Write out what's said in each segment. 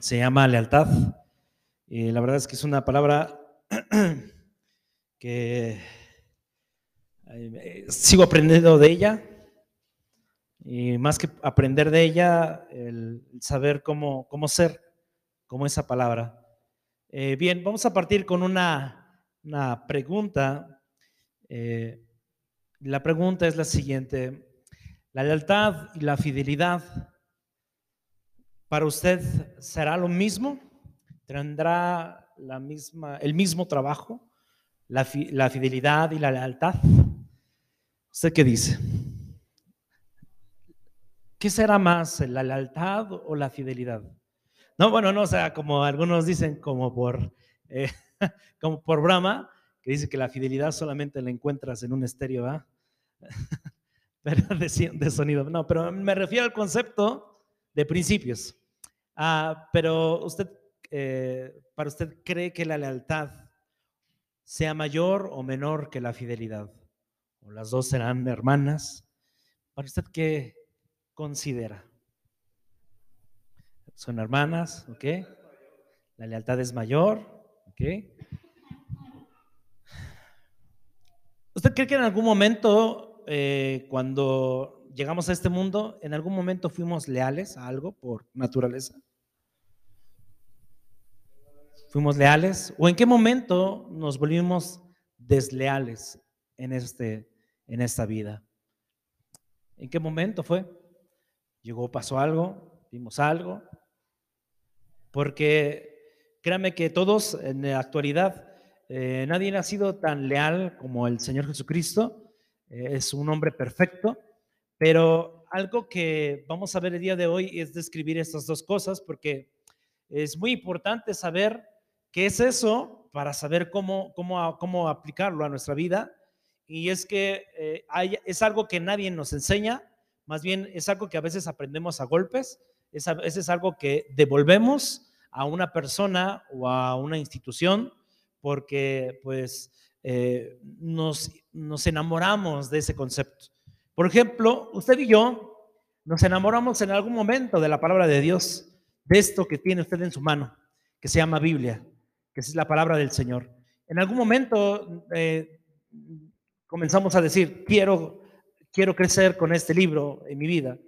se llama lealtad. Y la verdad es que es una palabra que eh, sigo aprendiendo de ella. Y más que aprender de ella, el saber cómo, cómo ser, como esa palabra. Eh, bien, vamos a partir con una, una pregunta. Eh, la pregunta es la siguiente. ¿La lealtad y la fidelidad para usted será lo mismo? ¿Tendrá la misma, el mismo trabajo? La, fidelidad y la lealtad. ¿Usted qué dice? ¿Qué será más, la lealtad o la fidelidad? No, bueno, no, sea, como algunos dicen, como por, eh, como por brama, que dice que la fidelidad solamente la encuentras en un estéreo, de, de, sonido. No, pero me refiero al concepto de principios. Ah, pero usted, eh, para usted, ¿cree que la lealtad sea mayor o menor que la fidelidad? ¿O las dos serán hermanas? ¿Para usted qué considera? Son hermanas, ¿ok? La lealtad es mayor, ¿ok? ¿Usted cree que en algún momento, eh, cuando llegamos a este mundo, en algún momento fuimos leales a algo por naturaleza? ¿Fuimos leales? ¿O en qué momento nos volvimos desleales en, este, en esta vida? ¿En qué momento fue? Llegó, pasó algo, vimos algo. Porque créame que todos en la actualidad, eh, nadie ha sido tan leal como el Señor Jesucristo. Eh, es un hombre perfecto. Pero algo que vamos a ver el día de hoy es describir estas dos cosas porque es muy importante saber ¿Qué es eso? Para saber cómo, cómo, cómo aplicarlo a nuestra vida. Y es que eh, es algo que nadie nos enseña, más bien es algo que a veces aprendemos a golpes, es, es algo que devolvemos a una persona o a una institución porque pues eh, nos, nos enamoramos de ese concepto. Por ejemplo, usted y yo nos enamoramos en algún momento de la palabra de Dios, de esto que tiene usted en su mano, que se llama Biblia que es la palabra del Señor. En algún momento eh, comenzamos a decir, quiero, quiero crecer con este libro en mi vida,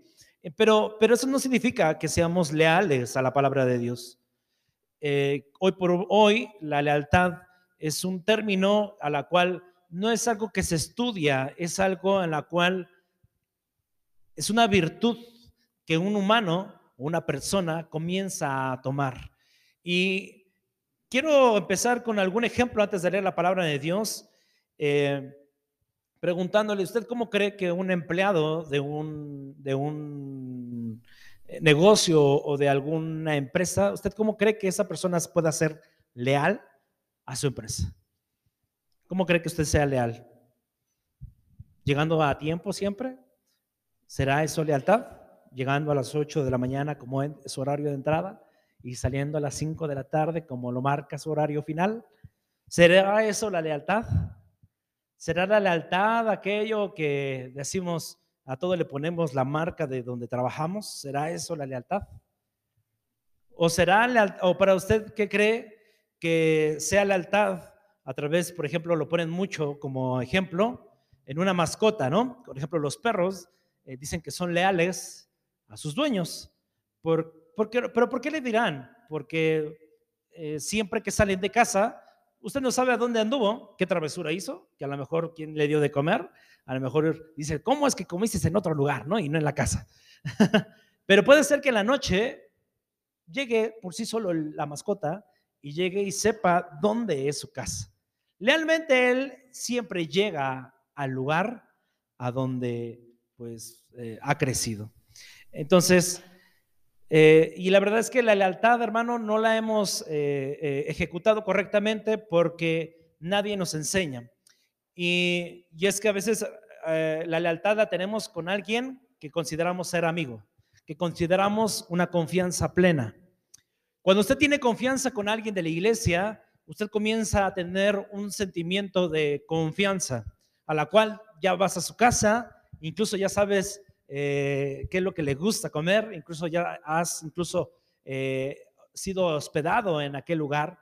eh, pero, pero eso no significa que seamos leales a la palabra de Dios. Eh, hoy por hoy, la lealtad es un término a la cual no es algo que se estudia, es algo en la cual es una virtud que un humano una persona comienza a tomar. Y Quiero empezar con algún ejemplo antes de leer la palabra de Dios, eh, preguntándole, ¿usted cómo cree que un empleado de un, de un eh, negocio o de alguna empresa, ¿usted cómo cree que esa persona pueda ser leal a su empresa? ¿Cómo cree que usted sea leal? ¿Llegando a tiempo siempre? ¿Será eso lealtad? ¿Llegando a las 8 de la mañana como es su horario de entrada? Y saliendo a las 5 de la tarde, como lo marca su horario final. ¿Será eso la lealtad? ¿Será la lealtad aquello que decimos, a todo le ponemos la marca de donde trabajamos? ¿Será eso la lealtad? ¿O será o para usted qué cree que sea lealtad a través, por ejemplo, lo ponen mucho como ejemplo en una mascota, ¿no? Por ejemplo, los perros eh, dicen que son leales a sus dueños. Por, ¿Pero por qué le dirán? Porque eh, siempre que salen de casa, usted no sabe a dónde anduvo, qué travesura hizo, que a lo mejor quién le dio de comer, a lo mejor dice, ¿cómo es que comiste en otro lugar, no? Y no en la casa. Pero puede ser que en la noche llegue por sí solo la mascota y llegue y sepa dónde es su casa. Lealmente él siempre llega al lugar a donde pues eh, ha crecido. Entonces, eh, y la verdad es que la lealtad, hermano, no la hemos eh, eh, ejecutado correctamente porque nadie nos enseña. Y, y es que a veces la lealtad la tenemos con alguien que consideramos ser amigo, que consideramos una confianza plena. Cuando usted tiene confianza con alguien de la iglesia, usted comienza a tener un sentimiento de confianza, a la cual ya vas a su casa, incluso ya sabes eh, qué es lo que le gusta comer, incluso ya has incluso eh, sido hospedado en aquel lugar,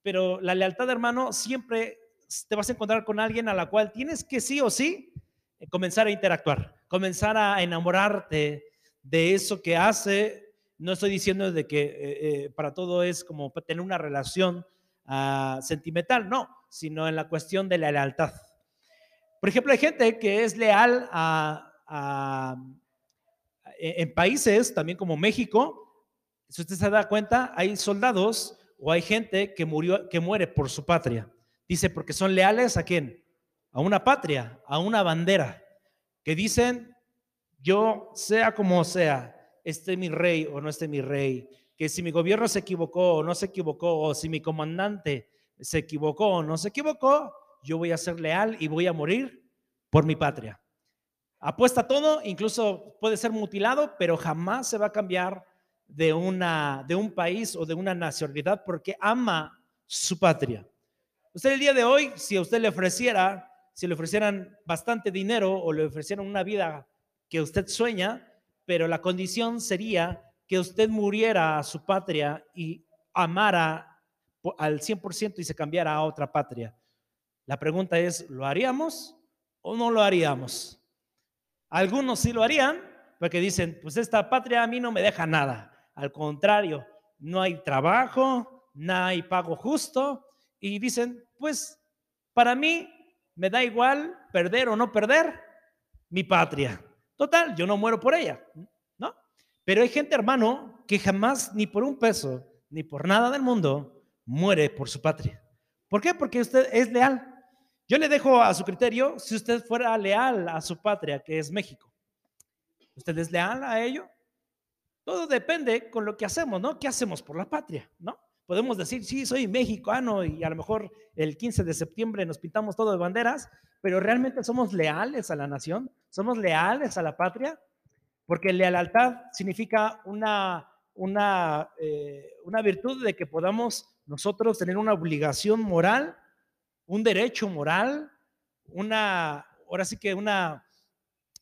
pero la lealtad, hermano, siempre te vas a encontrar con alguien a la cual tienes que sí o sí eh, comenzar a interactuar, comenzar a enamorarte de eso que hace. No estoy diciendo de que eh, para todo es como tener una relación uh, sentimental, no, sino en la cuestión de la lealtad. Por ejemplo, hay gente que es leal a, a, en países también como México. Si usted se da cuenta, hay soldados o hay gente que murió, que muere por su patria. Dice, porque son leales a quién? A una patria, a una bandera, que dicen, yo sea como sea, esté mi rey o no esté mi rey, que si mi gobierno se equivocó o no se equivocó, o si mi comandante se equivocó o no se equivocó, yo voy a ser leal y voy a morir por mi patria. Apuesta todo, incluso puede ser mutilado, pero jamás se va a cambiar de, una, de un país o de una nacionalidad porque ama su patria. Usted el día de hoy, si a usted le ofreciera, si le ofrecieran bastante dinero o le ofrecieran una vida que usted sueña, pero la condición sería que usted muriera a su patria y amara al 100% y se cambiara a otra patria. La pregunta es, ¿lo haríamos o no lo haríamos? Algunos sí lo harían, porque dicen, pues esta patria a mí no me deja nada. Al contrario, no hay trabajo, no hay pago justo. Y dicen, pues para mí me da igual perder o no perder mi patria. Total, yo no muero por ella, ¿no? Pero hay gente, hermano, que jamás, ni por un peso, ni por nada del mundo, muere por su patria. ¿Por qué? Porque usted es leal. Yo le dejo a su criterio si usted fuera leal a su patria, que es México. ¿Usted es leal a ello? Todo depende con lo que hacemos, ¿no? ¿Qué hacemos por la patria, ¿no? Podemos decir, sí, soy mexicano y a lo mejor el 15 de septiembre nos pintamos todo de banderas, pero realmente somos leales a la nación, somos leales a la patria, porque lealtad significa una, una, eh, una virtud de que podamos nosotros tener una obligación moral, un derecho moral, una, ahora sí que una,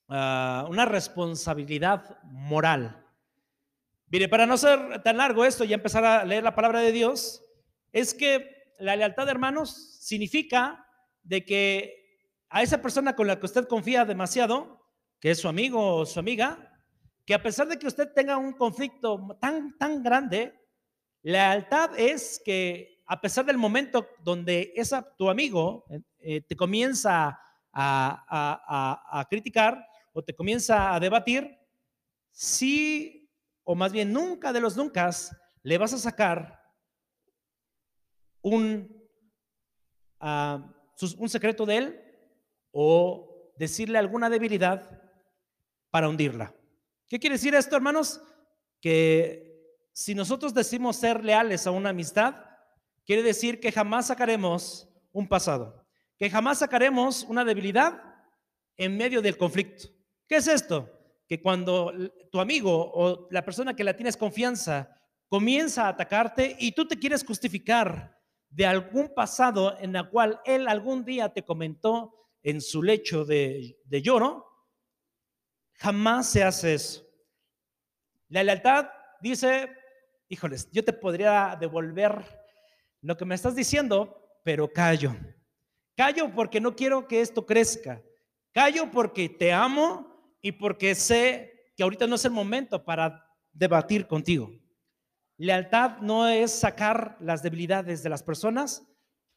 uh, una responsabilidad moral. Mire, para no ser tan largo esto y empezar a leer la palabra de Dios, es que la lealtad, hermanos, significa de que a esa persona con la que usted confía demasiado, que es su amigo o su amiga, que a pesar de que usted tenga un conflicto tan, tan grande, lealtad es que a pesar del momento donde esa, tu amigo eh, te comienza a, a, a criticar o te comienza a debatir, sí o más bien nunca de los nunca, le vas a sacar un, ah, un secreto de él o decirle alguna debilidad para hundirla. ¿Qué quiere decir esto, hermanos? Que si nosotros decimos ser leales a una amistad, quiere decir que jamás sacaremos un pasado, que jamás sacaremos una debilidad en medio del conflicto. ¿Qué es esto? que cuando tu amigo o la persona que la tienes confianza comienza a atacarte y tú te quieres justificar de algún pasado en el cual él algún día te comentó en su lecho de, de lloro, jamás se hace eso. La lealtad dice, híjoles, yo te podría devolver lo que me estás diciendo, pero callo. Callo porque no quiero que esto crezca. Callo porque te amo y porque sé que ahorita no es el momento para debatir contigo. Lealtad no es sacar las debilidades de las personas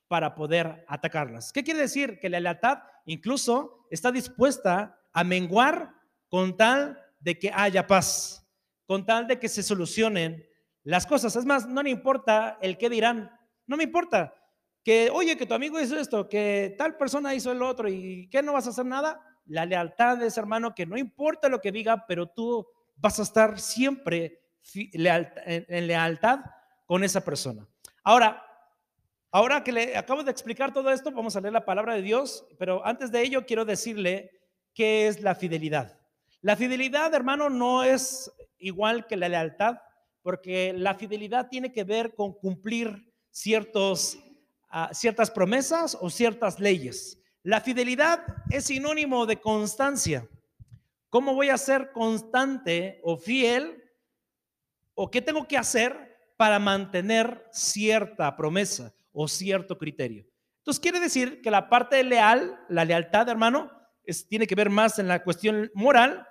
para poder atacarlas. ¿Qué quiere decir? Que la lealtad incluso está dispuesta a menguar con tal de que haya paz, con tal de que se solucionen las cosas. Es más, no le importa el qué dirán, no me importa que, oye, que tu amigo hizo esto, que tal persona hizo el otro y que no vas a hacer nada. La lealtad es, hermano, que no importa lo que diga, pero tú vas a estar siempre en lealtad con esa persona. Ahora, ahora que le acabo de explicar todo esto, vamos a leer la palabra de Dios, pero antes de ello quiero decirle qué es la fidelidad. La fidelidad, hermano, no es igual que la lealtad, porque la fidelidad tiene que ver con cumplir ciertos, ah, ciertas promesas o ciertas leyes. La fidelidad es sinónimo de constancia. ¿Cómo voy a ser constante o fiel? ¿O qué tengo que hacer para mantener cierta promesa o cierto criterio. Entonces quiere decir que la parte leal, la lealtad, hermano, es, tiene que ver más en la cuestión moral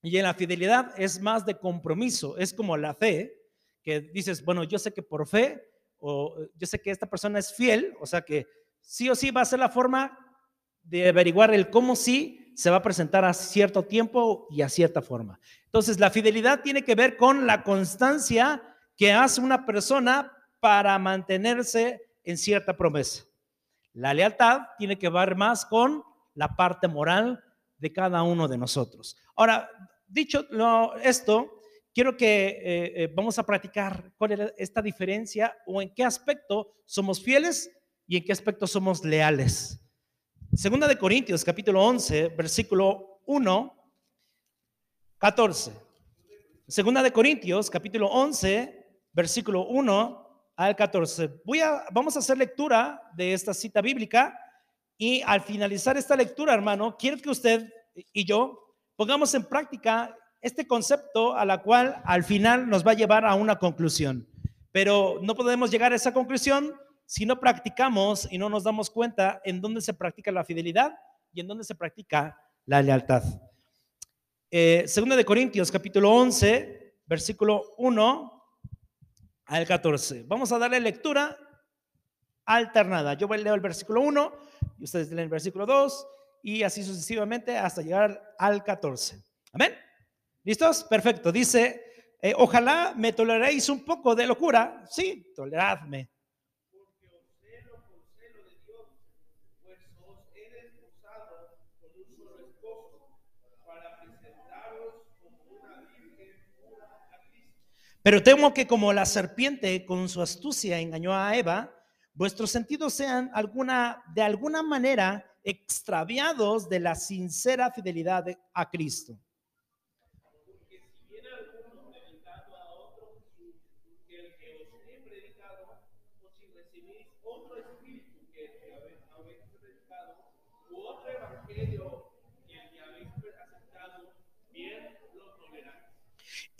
y en la fidelidad es más de compromiso. Es como la fe, que dices, bueno, yo sé que por fe o yo sé que esta persona es fiel, o sea que sí o sí va a ser la forma de averiguar el cómo sí se va a presentar a cierto tiempo y a cierta forma. Entonces, la fidelidad tiene que ver con la constancia que hace una persona para mantenerse en cierta promesa. La lealtad tiene que ver más con la parte moral de cada uno de nosotros. Ahora, dicho esto, quiero que eh, eh, vamos a practicar cuál es esta diferencia o en qué aspecto somos fieles y en qué aspecto somos leales. Segunda de Corintios, capítulo 11, versículo 1, 14. Segunda de Corintios, capítulo 11, versículo 1 al 14. Voy a, vamos a hacer lectura de esta cita bíblica y al finalizar esta lectura, hermano, quiero que usted y yo pongamos en práctica este concepto a la cual al final nos va a llevar a una conclusión. Pero no podemos llegar a esa conclusión si no practicamos y no nos damos cuenta en dónde se practica la fidelidad y en dónde se practica la lealtad. Eh, segunda de Corintios, capítulo 11, versículo 1 al 14. Vamos a darle lectura alternada. Yo leer el versículo 1 y ustedes leen el versículo 2 y así sucesivamente hasta llegar al 14. Amén. ¿Listos? Perfecto. Dice, eh, ojalá me toleréis un poco de locura. Sí, toleradme. Pero temo que como la serpiente con su astucia engañó a Eva, vuestros sentidos sean alguna, de alguna manera extraviados de la sincera fidelidad a Cristo.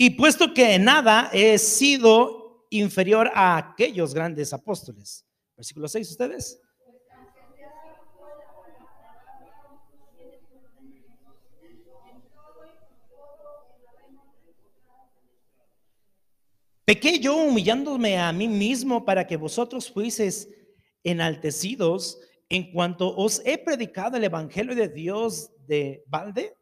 Y puesto que nada he sido inferior a aquellos grandes apóstoles. Versículo 6, ustedes. Pequé yo humillándome a mí mismo para que vosotros fuiseis enaltecidos en cuanto os he predicado el Evangelio de Dios de balde.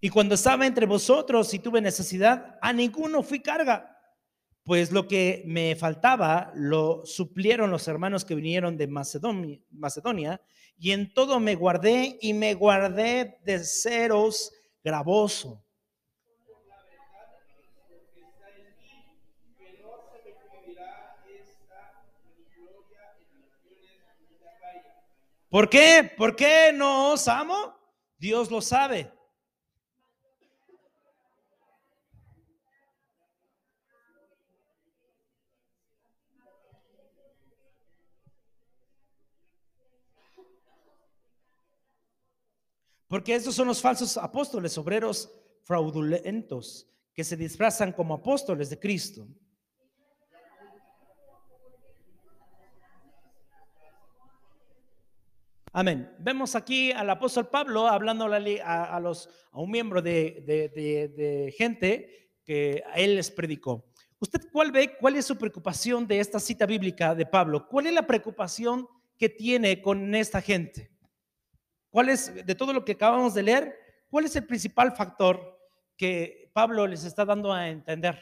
Y cuando estaba entre vosotros y tuve necesidad, a ninguno fui carga, pues lo que me faltaba lo suplieron los hermanos que vinieron de Macedonia, Macedonia y en todo me guardé y me guardé de seros gravoso. ¿Por qué? ¿Por qué no os amo? Dios lo sabe. Porque estos son los falsos apóstoles, obreros fraudulentos, que se disfrazan como apóstoles de Cristo. Amén. Vemos aquí al apóstol Pablo hablando a, un miembro de, de, gente que a él les predicó. ¿Usted cuál ve, cuál es su preocupación de esta cita bíblica de Pablo? ¿Cuál es la preocupación que tiene con esta gente? ¿Cuál es, de todo lo que acabamos de leer, cuál es el principal factor que Pablo les está dando a entender?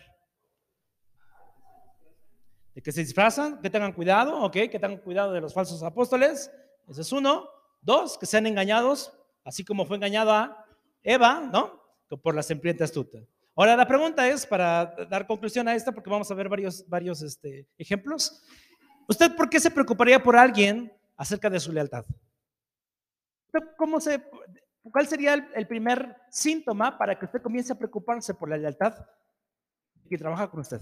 De que se disfrazan, que tengan cuidado, ¿ok? Que tengan cuidado de los falsos apóstoles. Ese es uno. Dos, que sean engañados, así como fue engañada Eva, ¿no? Por la serpiente astuta. Ahora la pregunta es, para dar conclusión a esta, porque vamos a ver varios, varios este, ejemplos. ¿Usted por qué se preocuparía por alguien acerca de su lealtad? ¿Cómo se, ¿Cuál sería el, primer síntoma para que usted comience a preocuparse por la lealtad que trabaja con usted?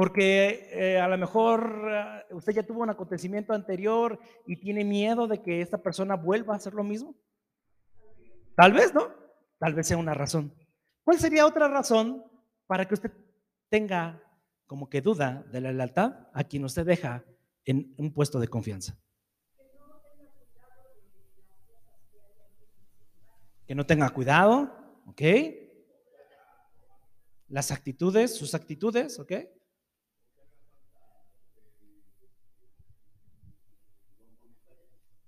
Porque eh, a lo mejor eh, usted ya tuvo un acontecimiento anterior y tiene miedo de que esta persona vuelva a hacer lo mismo. Tal vez, ¿no? Tal vez sea una razón. ¿Cuál sería otra razón para que usted tenga como que duda de la lealtad a quien usted deja en un puesto de confianza? Que no tenga cuidado, ¿ok? Las actitudes, sus actitudes, ¿ok?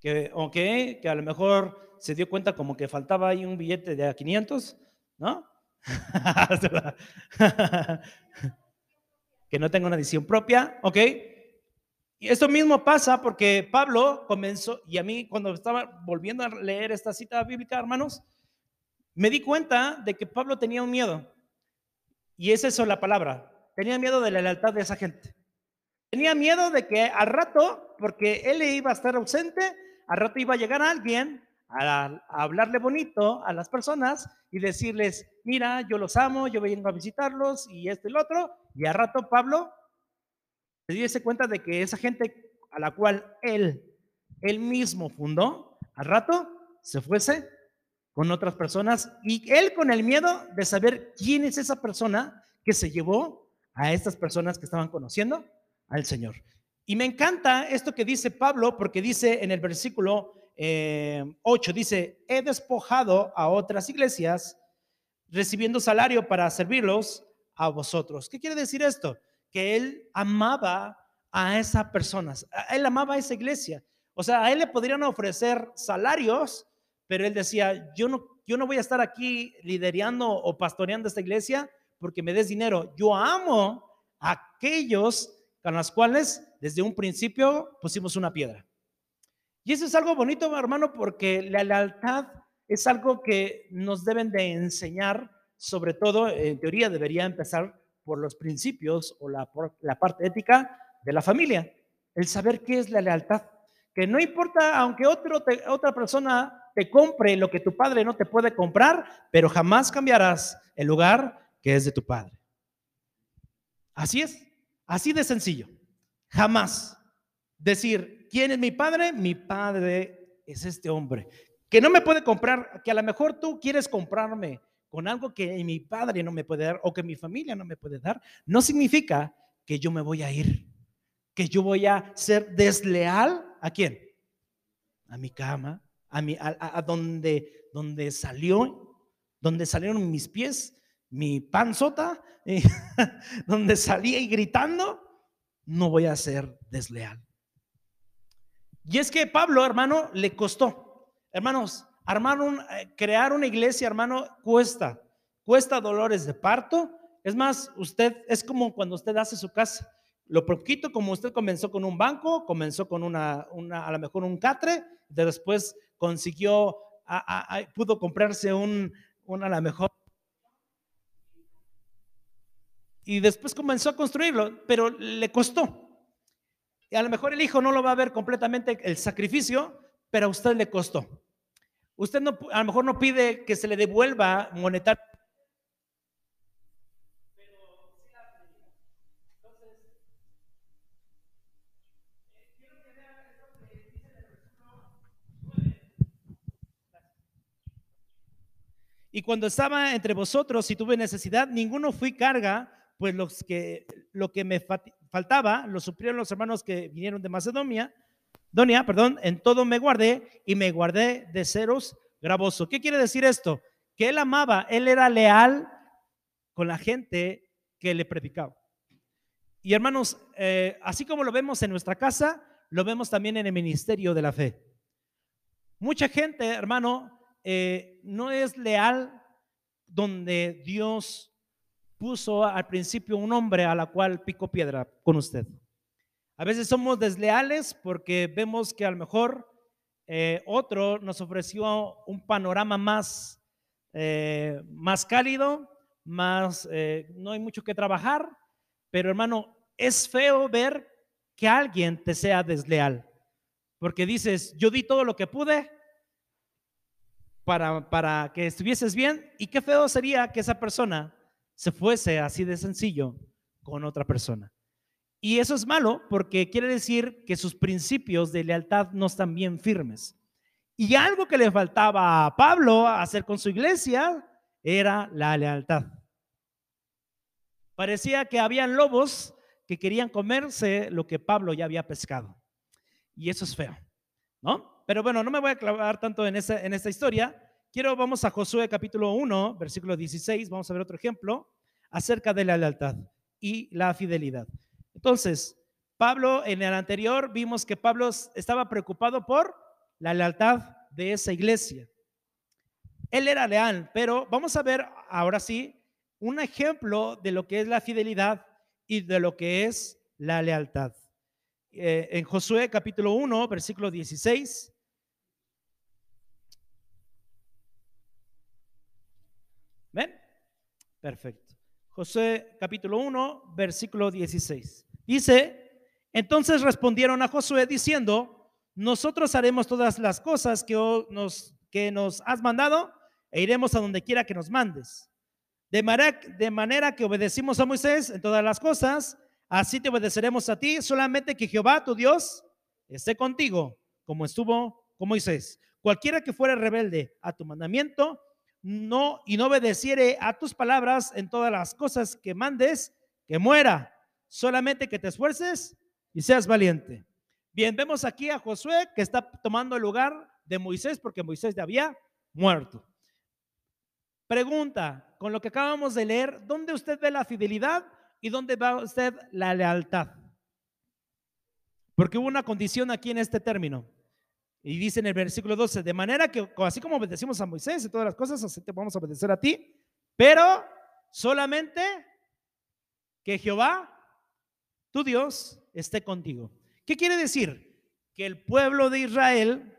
Que, ok, que a lo mejor se dio cuenta como que faltaba ahí un billete de a 500, ¿no? que no tenga una decisión propia, ¿ok? Y esto mismo pasa porque Pablo comenzó, y a mí cuando estaba volviendo a leer esta cita bíblica, hermanos, me di cuenta de que Pablo tenía un miedo. Y es eso la palabra. Tenía miedo de la lealtad de esa gente. Tenía miedo de que al rato, porque él iba a estar ausente, al rato iba a llegar alguien a, hablarle bonito a las personas y decirles, mira, yo los amo, yo vengo a visitarlos y esto y lo otro. Y al rato Pablo se diese cuenta de que esa gente a la cual él, él mismo fundó, al rato se fuese con otras personas y él con el miedo de saber quién es esa persona que se llevó a estas personas que estaban conociendo al Señor. Y me encanta esto que dice Pablo porque dice en el versículo 8, eh, dice, he despojado a otras iglesias recibiendo salario para servirlos a vosotros. ¿Qué quiere decir esto? Que él amaba a esas personas, él amaba a esa iglesia. O sea, a él le podrían ofrecer salarios, pero él decía, yo no, yo no voy a estar aquí liderando o pastoreando esta iglesia porque me des dinero. Yo amo a aquellos con los cuales desde un principio pusimos una piedra. Y eso es algo bonito, hermano, porque la lealtad es algo que nos deben de enseñar, sobre todo, en teoría debería empezar por los principios o la, la parte ética de la familia, el saber qué es la lealtad. Que no importa, aunque otro otra persona te compre lo que tu padre no te puede comprar, pero jamás cambiarás el lugar que es de tu padre. Así es, así de sencillo. Jamás decir, ¿Quién es mi padre? Mi padre es este hombre, que no me puede comprar, que a lo mejor tú quieres comprarme con algo que mi padre no me puede dar o que mi familia no me puede dar, no significa que yo me voy a ir, que yo voy a ser desleal a quién? A mi cama, a, mi, a, donde, donde salió, donde salieron mis pies, mi panzota, donde salí y gritando, no voy a ser desleal. Y es que Pablo, hermano, le costó. Hermanos, armar un, eh, crear una iglesia, hermano, cuesta. Cuesta dolores de parto. Es más, usted es como cuando usted hace su casa. Lo poquito como usted comenzó con un banco, comenzó con una, una a lo mejor un catre, después consiguió, pudo comprarse un, un a lo mejor y después comenzó a construirlo, pero le costó. Y a lo mejor el hijo no lo va a ver completamente el sacrificio, pero a usted le costó. Usted no, a lo mejor no pide que se le devuelva monetario. Y cuando estaba entre vosotros y tuve necesidad, ninguno fui carga, pues los que, lo que me faltaba, lo suplieron los hermanos que vinieron de Macedonia, Donia, perdón, en todo me guardé y me guardé de ceros gravoso. ¿Qué quiere decir esto? Que él amaba, él era leal con la gente que le predicaba. Y hermanos, eh, así como lo vemos en nuestra casa, lo vemos también en el ministerio de la fe. Mucha gente, hermano, eh, no es leal donde Dios puso al principio un hombre a la cual pico piedra con usted. A veces somos desleales porque vemos que a lo mejor eh, otro nos ofreció un panorama más, eh, más cálido, más, eh, no hay mucho que trabajar, pero hermano, es feo ver que alguien te sea desleal, porque dices, yo di todo lo que pude para, para que estuvieses bien, y qué feo sería que esa persona se fuese así de sencillo con otra persona. Y eso es malo porque quiere decir que sus principios de lealtad no están bien firmes. Y algo que le faltaba a Pablo hacer con su iglesia era la lealtad. Parecía que habían lobos que querían comerse lo que Pablo ya había pescado. Y eso es feo, ¿no? Pero bueno, no me voy a clavar tanto en, esa, en esta historia. Quiero, vamos a Josué capítulo 1, versículo 16, vamos a ver otro ejemplo acerca de la lealtad y la fidelidad. Entonces, Pablo, en el anterior vimos que Pablo estaba preocupado por la lealtad de esa iglesia. Él era leal, pero vamos a ver ahora sí un ejemplo de lo que es la fidelidad y de lo que es la lealtad. Eh, en Josué capítulo 1, versículo 16. Perfecto. Josué capítulo 1, versículo 16. Dice, entonces respondieron a Josué diciendo, nosotros haremos todas las cosas que nos, has mandado e iremos a donde quiera que nos mandes. De de manera que obedecimos a Moisés en todas las cosas, así te obedeceremos a ti, solamente que Jehová, tu Dios, esté contigo, como estuvo con Moisés. Cualquiera que fuera rebelde a tu mandamiento, no y no obedeciere a tus palabras en todas las cosas que mandes, que muera. Solamente que te esfuerces y seas valiente. Bien, vemos aquí a Josué que está tomando el lugar de Moisés porque Moisés ya había muerto. Pregunta, con lo que acabamos de leer, ¿dónde usted ve la fidelidad y dónde va usted la lealtad? Porque hubo una condición aquí en este término. Y dice en el versículo 12, de manera que así como obedecimos a Moisés y todas las cosas, así te vamos a obedecer a ti, pero solamente que Jehová, tu Dios, esté contigo. ¿Qué quiere decir? Que el pueblo de Israel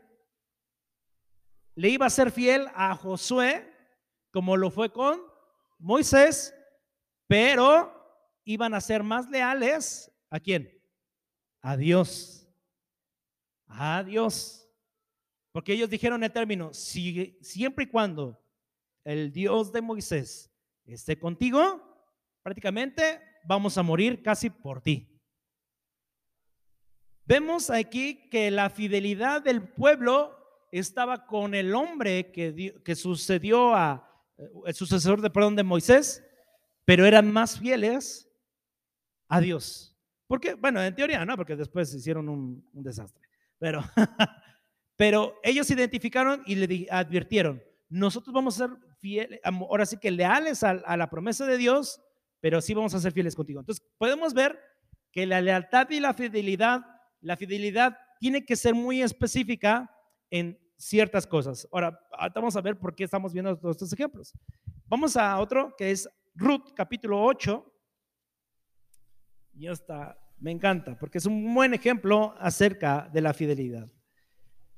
le iba a ser fiel a Josué como lo fue con Moisés, pero iban a ser más leales a quién? A Dios. A Dios. Porque ellos dijeron el término, si, siempre y cuando el Dios de Moisés esté contigo, prácticamente vamos a morir casi por ti. Vemos aquí que la fidelidad del pueblo estaba con el hombre que, que sucedió a, eh, el sucesor de perdón de Moisés, pero eran más fieles a Dios. Porque, bueno, en teoría no, porque después hicieron un, desastre. Pero, pero ellos identificaron y le advirtieron, nosotros vamos a ser fieles, ahora sí que leales a, la promesa de Dios, pero sí vamos a ser fieles contigo. Entonces, podemos ver que la lealtad y la fidelidad, la fidelidad tiene que ser muy específica en ciertas cosas. Ahora, vamos a ver por qué estamos viendo todos estos ejemplos. Vamos a otro que es Ruth capítulo 8. Y está, me encanta, porque es un buen ejemplo acerca de la fidelidad.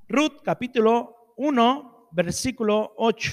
Ruth capítulo 1, versículo 8.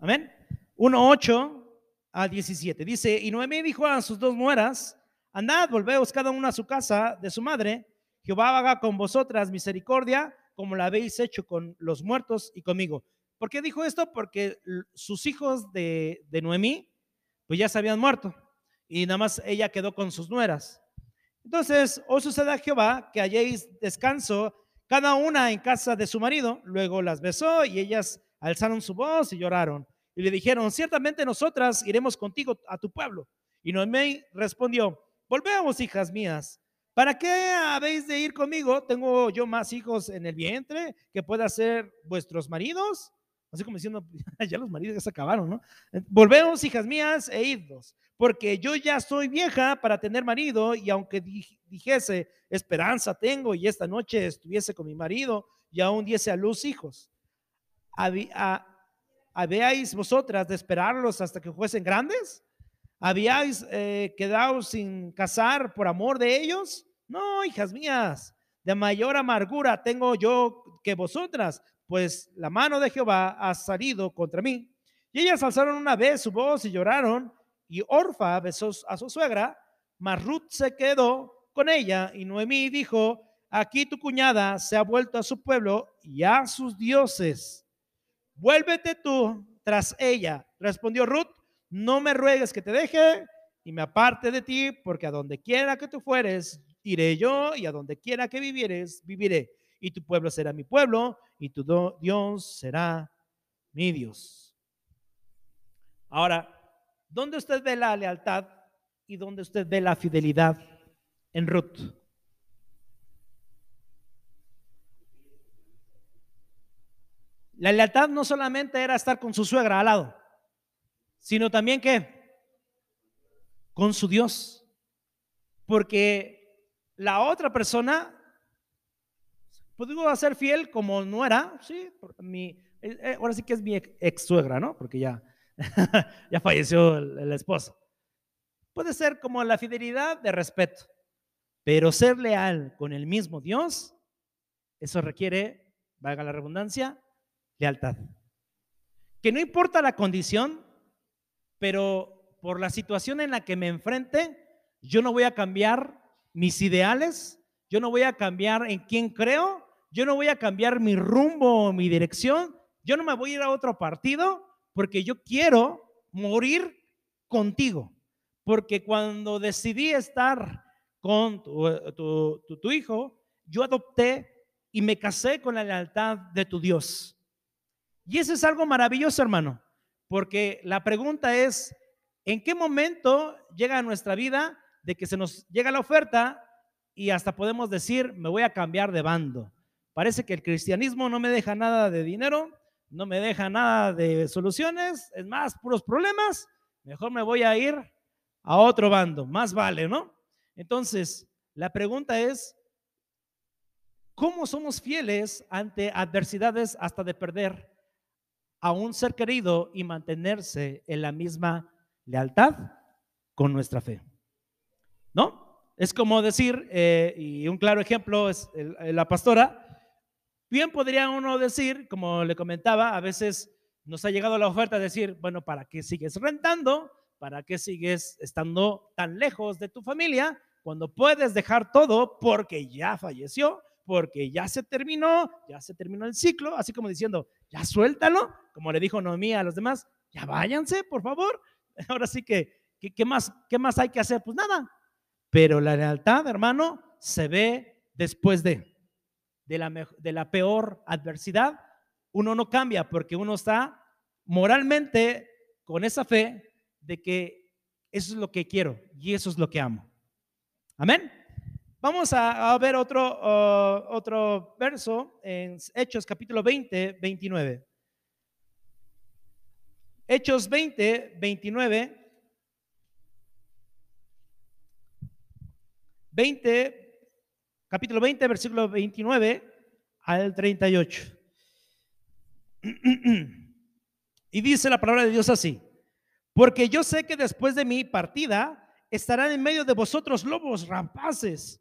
Amén. 1.8 a 17. Dice, y Noemí dijo a sus dos nueras, andad, volveos cada una a su casa de su madre, Jehová haga con vosotras misericordia, como la habéis hecho con los muertos y conmigo. ¿Por qué dijo esto? Porque sus hijos de, de Noemí, pues ya se habían muerto, y nada más ella quedó con sus nueras. Entonces, os suceda a Jehová que halléis descanso cada una en casa de su marido. Luego las besó y ellas alzaron su voz y lloraron y le dijeron, ciertamente nosotras iremos contigo a tu pueblo. Y Noemí respondió, volvemos, hijas mías. ¿Para qué habéis de ir conmigo? ¿Tengo yo más hijos en el vientre que pueda ser vuestros maridos? Así como diciendo, ya los maridos ya se acabaron, ¿no? Volvemos, hijas mías, e idlos, porque yo ya soy vieja para tener marido y aunque dijese, esperanza tengo y esta noche estuviese con mi marido y aún diese a luz hijos. Había, ¿Habíais vosotras de esperarlos hasta que fuesen grandes? ¿Habíais eh, quedado sin casar por amor de ellos? No, hijas mías, de mayor amargura tengo yo que vosotras, pues la mano de Jehová ha salido contra mí. Y ellas alzaron una vez su voz y lloraron, y Orfa besó a su suegra, Mas Ruth se quedó con ella y Noemí dijo, aquí tu cuñada se ha vuelto a su pueblo y a sus dioses. Vuélvete tú tras ella. Respondió Ruth, no me ruegues que te deje y me aparte de ti, porque a donde quiera que tú fueres, iré yo, y a donde quiera que vivieres, viviré. Y tu pueblo será mi pueblo, y tu Dios será mi Dios. Ahora, ¿dónde usted ve la lealtad y dónde usted ve la fidelidad en Ruth? La lealtad no solamente era estar con su suegra al lado, sino también que con su Dios. Porque la otra persona pudo ser fiel como no era, sí, mi, eh, eh, ahora sí que es mi ex suegra, ¿no? Porque ya, ya falleció el esposo. Puede ser como la fidelidad de respeto, pero ser leal con el mismo Dios, eso requiere, valga la redundancia, lealtad. Que no importa la condición, pero por la situación en la que me enfrente, yo no voy a cambiar mis ideales, yo no voy a cambiar en quién creo, yo no voy a cambiar mi rumbo o mi dirección, yo no me voy a ir a otro partido porque yo quiero morir contigo. Porque cuando decidí estar con tu, tu hijo, yo adopté y me casé con la lealtad de tu Dios. Y eso es algo maravilloso, hermano, porque la pregunta es, ¿En qué momento llega a nuestra vida de que se nos llega la oferta y hasta podemos decir, me voy a cambiar de bando? Parece que el cristianismo no me deja nada de dinero, no me deja nada de soluciones, es más, puros problemas, mejor me voy a ir a otro bando, más vale, ¿no? Entonces, la pregunta es, ¿cómo somos fieles ante adversidades hasta de perder a un ser querido y mantenerse en la misma lealtad con nuestra fe. ¿No? Es como decir, eh, y un claro ejemplo es la pastora, bien podría uno decir, como le comentaba, a veces nos ha llegado la oferta de decir, bueno, ¿para qué sigues rentando? ¿Para qué sigues estando tan lejos de tu familia cuando puedes dejar todo porque ya falleció, porque ya se terminó, ya se terminó el ciclo, así como diciendo, ya suéltalo, como le dijo Noemí a los demás, ya váyanse, por favor, Ahora sí que, ¿qué, más, ¿qué más hay que hacer? Pues nada. Pero la lealtad, hermano, se ve después de, de la, de la peor adversidad. Uno no cambia porque uno está moralmente con esa fe de que eso es lo que quiero y eso es lo que amo. Amén. Vamos a, ver otro, uh, otro verso en Hechos capítulo 20, 29. Hechos 20, 29. 20, capítulo 20, versículo 29 al 38. Y dice la palabra de Dios así, porque yo sé que después de mi partida estarán en medio de vosotros lobos rapaces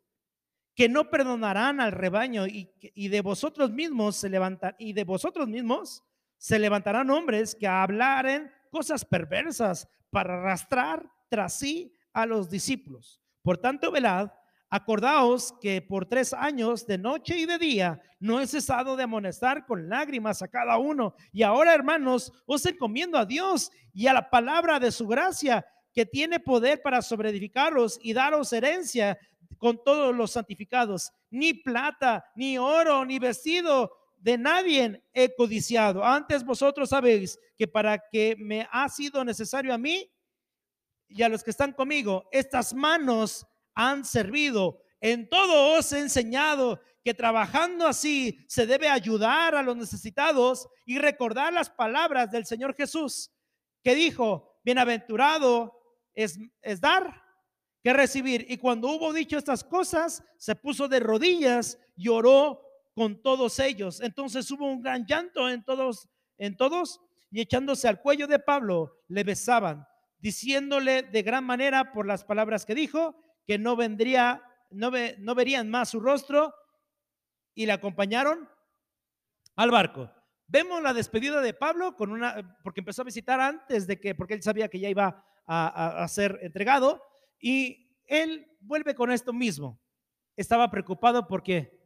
que no perdonarán al rebaño y, de vosotros mismos se levantan y de vosotros mismos se levantarán hombres que hablaren cosas perversas para arrastrar tras sí a los discípulos. Por tanto, velad, acordaos que por tres años, de noche y de día, no he cesado de amonestar con lágrimas a cada uno. Y ahora, hermanos, os encomiendo a Dios y a la palabra de su gracia, que tiene poder para sobreedificaros y daros herencia con todos los santificados. Ni plata, ni oro, ni vestido de nadie he codiciado. Antes vosotros sabéis que para que me ha sido necesario a mí y a los que están conmigo, estas manos han servido. En todo os he enseñado que trabajando así se debe ayudar a los necesitados y recordar las palabras del Señor Jesús, que dijo, bienaventurado es, es dar que recibir. Y cuando hubo dicho estas cosas, se puso de rodillas y oró con todos ellos. Entonces hubo un gran llanto en todos, en todos, y echándose al cuello de Pablo, le besaban, diciéndole de gran manera por las palabras que dijo, que no vendría, no, no verían más su rostro, y le acompañaron al barco. Vemos la despedida de Pablo con una, porque empezó a visitar antes de que, porque él sabía que ya iba a, a ser entregado, y él vuelve con esto mismo. Estaba preocupado porque